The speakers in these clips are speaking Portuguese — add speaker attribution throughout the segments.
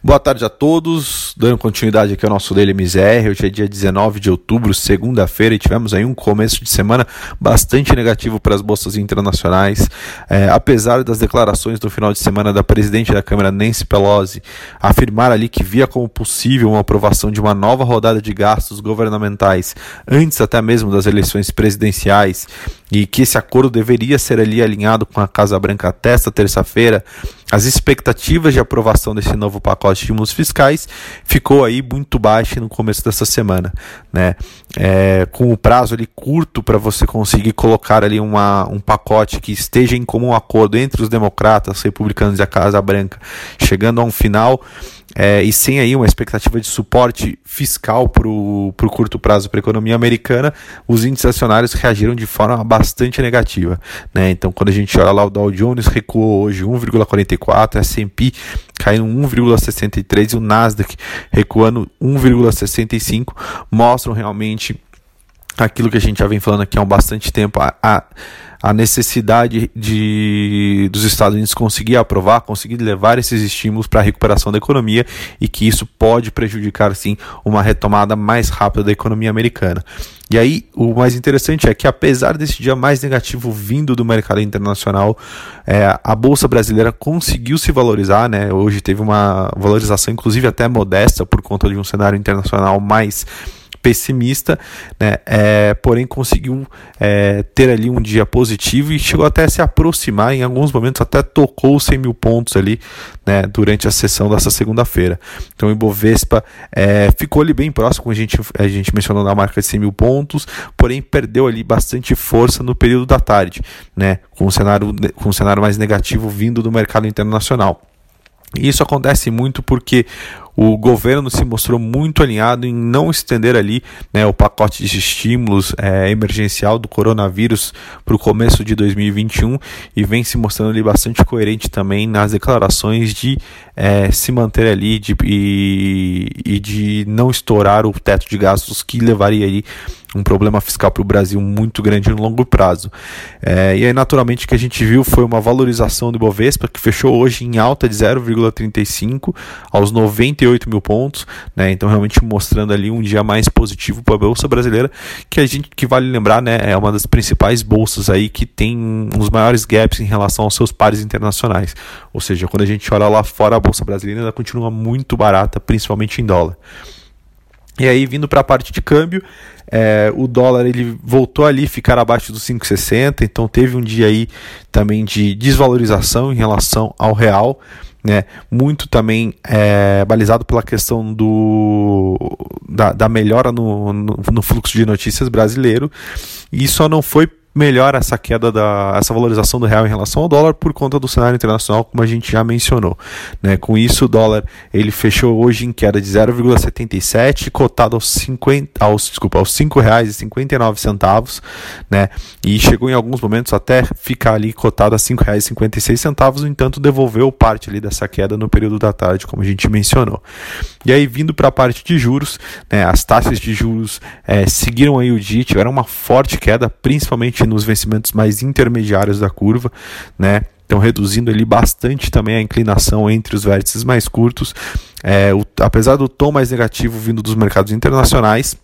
Speaker 1: Boa tarde a todos, dando continuidade aqui ao nosso Daily MZR, hoje é dia 19 de outubro, segunda-feira, e tivemos aí um começo de semana bastante negativo para as bolsas internacionais, é, apesar das declarações do final de semana da presidente da Câmara, Nancy Pelosi, afirmar ali que via como possível uma aprovação de uma nova rodada de gastos governamentais, antes até mesmo das eleições presidenciais, e que esse acordo deveria ser ali alinhado com a Casa Branca até esta terça-feira, as expectativas de aprovação desse novo pacote de estímulos fiscais ficou aí muito baixa no começo dessa semana, né? É, com o prazo ali curto para você conseguir colocar ali uma, um pacote que esteja em comum acordo entre os democratas, republicanos e a Casa Branca, chegando a um final é, e sem aí uma expectativa de suporte fiscal para o curto prazo para a economia americana, os índices acionários reagiram de forma bastante negativa. Né? Então, quando a gente olha lá, o Dow Jones recuou hoje 1,44, S&P caindo 1,63 e o Nasdaq recuando 1,65, mostram realmente aquilo que a gente já vem falando aqui há um bastante tempo, a, a a necessidade de, dos Estados Unidos conseguir aprovar, conseguir levar esses estímulos para a recuperação da economia e que isso pode prejudicar sim uma retomada mais rápida da economia americana. E aí, o mais interessante é que, apesar desse dia mais negativo vindo do mercado internacional, é, a Bolsa Brasileira conseguiu se valorizar, né? Hoje teve uma valorização, inclusive até modesta, por conta de um cenário internacional mais pessimista, né? É, porém conseguiu é, ter ali um dia positivo e chegou até a se aproximar, em alguns momentos até tocou os 100 mil pontos ali né, durante a sessão dessa segunda-feira. Então o Ibovespa é, ficou ali bem próximo, como a gente, a gente mencionou na marca de 100 mil pontos, porém perdeu ali bastante força no período da tarde, né, com um cenário, com um cenário mais negativo vindo do mercado internacional. E isso acontece muito porque o governo se mostrou muito alinhado em não estender ali né, o pacote de estímulos é, emergencial do coronavírus para o começo de 2021 e vem se mostrando ali bastante coerente também nas declarações de é, se manter ali de, e, e de não estourar o teto de gastos que levaria ali um problema fiscal para o Brasil muito grande no longo prazo. É, e aí, naturalmente, o que a gente viu foi uma valorização do Ibovespa, que fechou hoje em alta de 0,35 aos 98 38 mil pontos, né? Então realmente mostrando ali um dia mais positivo para a bolsa brasileira, que a gente que vale lembrar, né, é uma das principais bolsas aí que tem os maiores gaps em relação aos seus pares internacionais. Ou seja, quando a gente olha lá fora a bolsa brasileira, ela continua muito barata, principalmente em dólar. E aí, vindo para a parte de câmbio, é, o dólar ele voltou ali ficar abaixo dos 5,60, então teve um dia aí também de desvalorização em relação ao real né? Muito também é, balizado pela questão do, da, da melhora no, no, no, fluxo de notícias brasileiro. E só não foi melhor essa queda da essa valorização do real em relação ao dólar por conta do cenário internacional, como a gente já mencionou. Né? Com isso, o dólar ele fechou hoje em queda de 0,77, cotado aos 50, aos desculpa, aos R$ 5,59, né? E chegou em alguns momentos até ficar ali cotado a R$ 5,56, no entanto, devolveu parte ali dessa queda no período da tarde, como a gente mencionou. E aí vindo para a parte de juros, né? As taxas de juros é, seguiram aí o dia, tiveram uma forte queda, principalmente nos vencimentos mais intermediários da curva, né? Então, reduzindo ali bastante também a inclinação entre os vértices mais curtos. É, o, apesar do tom mais negativo vindo dos mercados internacionais,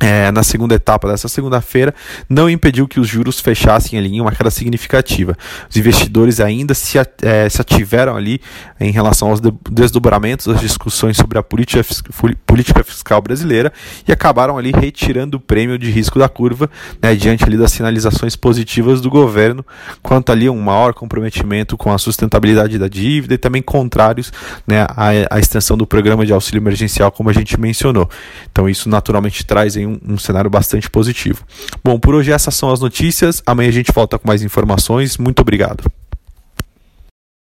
Speaker 1: é, na segunda etapa dessa segunda-feira, não impediu que os juros fechassem ali em uma queda significativa. Os investidores ainda se, é, se ativeram ali em relação aos desdobramentos das discussões sobre a política, política fiscal brasileira e acabaram ali retirando o prêmio de risco da curva, né, diante ali das sinalizações positivas do governo, quanto ali um maior comprometimento com a sustentabilidade da dívida e também contrários né, à, à extensão do programa de auxílio emergencial, como a gente mencionou. Então, isso naturalmente traz em um, um cenário bastante positivo. Bom, por hoje essas são as notícias. Amanhã a gente volta com mais informações. Muito obrigado.